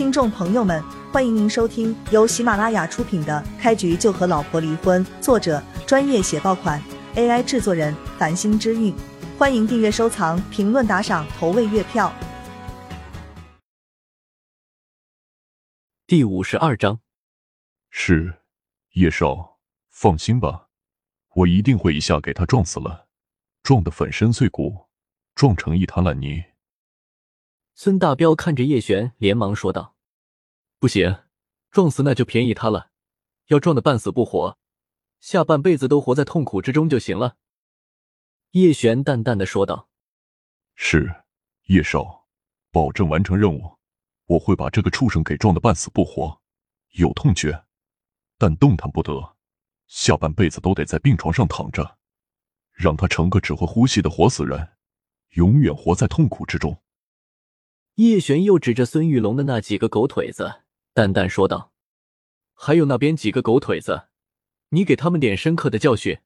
听众朋友们，欢迎您收听由喜马拉雅出品的《开局就和老婆离婚》，作者专业写爆款，AI 制作人繁星之韵。欢迎订阅、收藏、评论、打赏、投喂月票。第五十二章，是叶少，放心吧，我一定会一下给他撞死了，撞得粉身碎骨，撞成一滩烂泥。孙大彪看着叶璇，连忙说道：“不行，撞死那就便宜他了，要撞得半死不活，下半辈子都活在痛苦之中就行了。”叶璇淡淡的说道：“是叶少，保证完成任务。我会把这个畜生给撞得半死不活，有痛觉，但动弹不得，下半辈子都得在病床上躺着，让他成个只会呼吸的活死人，永远活在痛苦之中。”叶璇又指着孙玉龙的那几个狗腿子，淡淡说道：“还有那边几个狗腿子，你给他们点深刻的教训，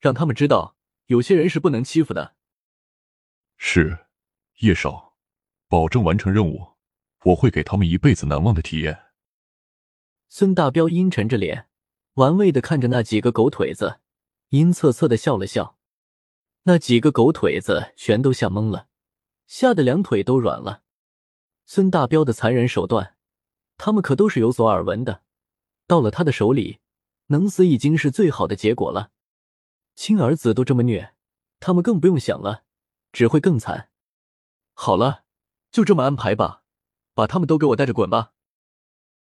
让他们知道有些人是不能欺负的。”是，叶少，保证完成任务，我会给他们一辈子难忘的体验。孙大彪阴沉着脸，玩味的看着那几个狗腿子，阴恻恻的笑了笑。那几个狗腿子全都吓懵了，吓得两腿都软了。孙大彪的残忍手段，他们可都是有所耳闻的。到了他的手里，能死已经是最好的结果了。亲儿子都这么虐，他们更不用想了，只会更惨。好了，就这么安排吧，把他们都给我带着滚吧。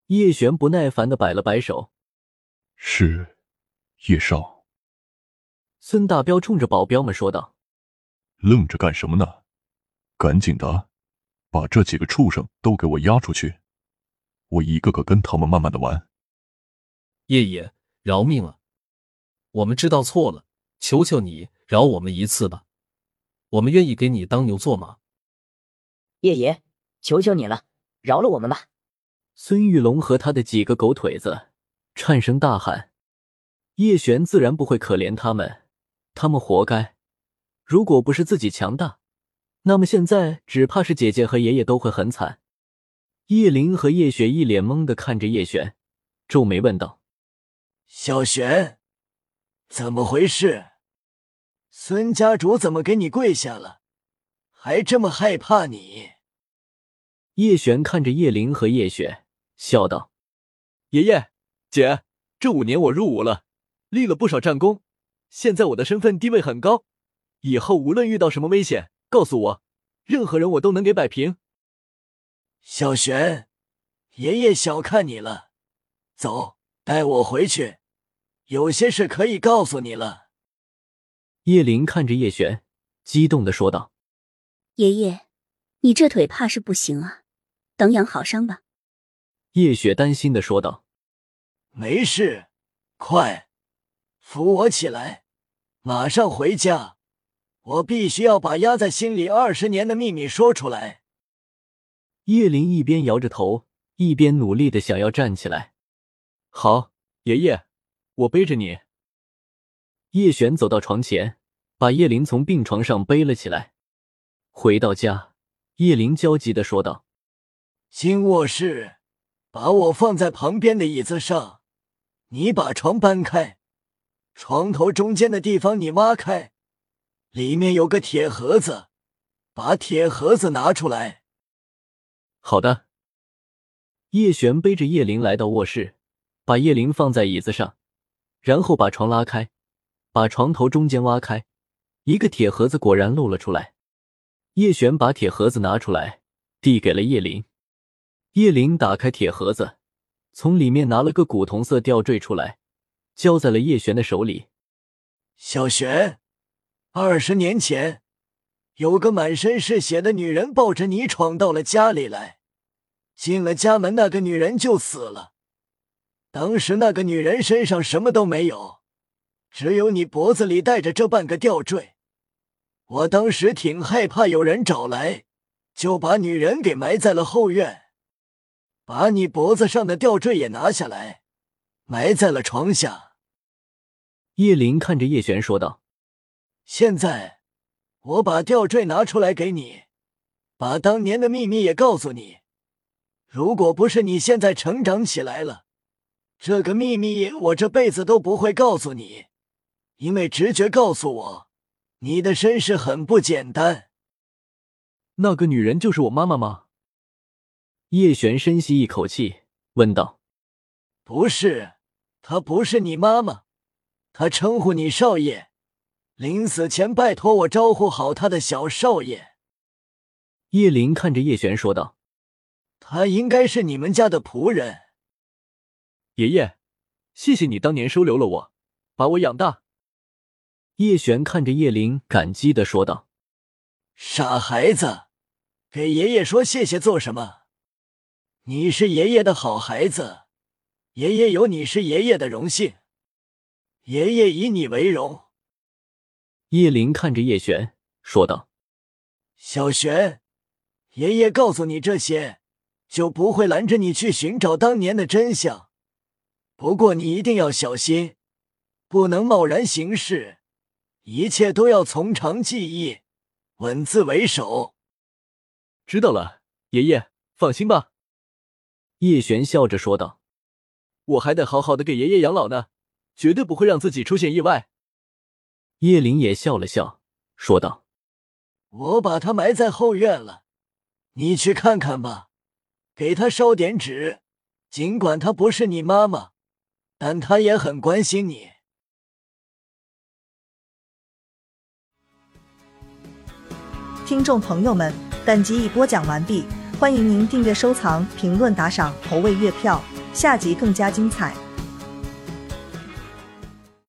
叶璇不耐烦的摆了摆手：“是，叶少。”孙大彪冲着保镖们说道：“愣着干什么呢？赶紧的！”把这几个畜生都给我押出去，我一个个跟他们慢慢的玩。叶爷，饶命啊！我们知道错了，求求你饶我们一次吧，我们愿意给你当牛做马。叶爷，求求你了，饶了我们吧！孙玉龙和他的几个狗腿子颤声大喊。叶璇自然不会可怜他们，他们活该。如果不是自己强大。那么现在只怕是姐姐和爷爷都会很惨。叶灵和叶雪一脸懵的看着叶璇，皱眉问道：“小璇，怎么回事？孙家主怎么给你跪下了，还这么害怕你？”叶璇看着叶灵和叶雪，笑道：“爷爷，姐，这五年我入伍了，立了不少战功，现在我的身份地位很高，以后无论遇到什么危险。”告诉我，任何人我都能给摆平。小璇，爷爷小看你了。走，带我回去，有些事可以告诉你了。叶灵看着叶璇，激动的说道：“爷爷，你这腿怕是不行啊，等养好伤吧。”叶雪担心的说道：“没事，快扶我起来，马上回家。”我必须要把压在心里二十年的秘密说出来。叶林一边摇着头，一边努力的想要站起来。好，爷爷，我背着你。叶璇走到床前，把叶林从病床上背了起来。回到家，叶林焦急的说道：“新卧室，把我放在旁边的椅子上，你把床搬开，床头中间的地方你挖开。”里面有个铁盒子，把铁盒子拿出来。好的。叶璇背着叶灵来到卧室，把叶灵放在椅子上，然后把床拉开，把床头中间挖开，一个铁盒子果然露了出来。叶璇把铁盒子拿出来，递给了叶灵。叶灵打开铁盒子，从里面拿了个古铜色吊坠出来，交在了叶璇的手里。小璇。二十年前，有个满身是血的女人抱着你闯到了家里来，进了家门，那个女人就死了。当时那个女人身上什么都没有，只有你脖子里戴着这半个吊坠。我当时挺害怕有人找来，就把女人给埋在了后院，把你脖子上的吊坠也拿下来，埋在了床下。叶林看着叶璇说道。现在，我把吊坠拿出来给你，把当年的秘密也告诉你。如果不是你现在成长起来了，这个秘密我这辈子都不会告诉你，因为直觉告诉我，你的身世很不简单。那个女人就是我妈妈吗？叶璇深吸一口气，问道：“不是，她不是你妈妈，她称呼你少爷，临死前拜托我招呼好他的小少爷。”叶灵看着叶璇说道：“他应该是你们家的仆人。”爷爷，谢谢你当年收留了我，把我养大。叶璇看着叶灵，感激的说道：“傻孩子。”给爷爷说谢谢做什么？你是爷爷的好孩子，爷爷有你是爷爷的荣幸，爷爷以你为荣。叶灵看着叶璇说道：“小璇，爷爷告诉你这些，就不会拦着你去寻找当年的真相。不过你一定要小心，不能贸然行事，一切都要从长计议，稳字为首。”知道了，爷爷放心吧。叶璇笑着说道：“我还得好好的给爷爷养老呢，绝对不会让自己出现意外。”叶灵也笑了笑，说道：“我把他埋在后院了，你去看看吧，给他烧点纸。尽管他不是你妈妈，但他也很关心你。”听众朋友们。本集已播讲完毕，欢迎您订阅、收藏、评论、打赏、投喂月票，下集更加精彩。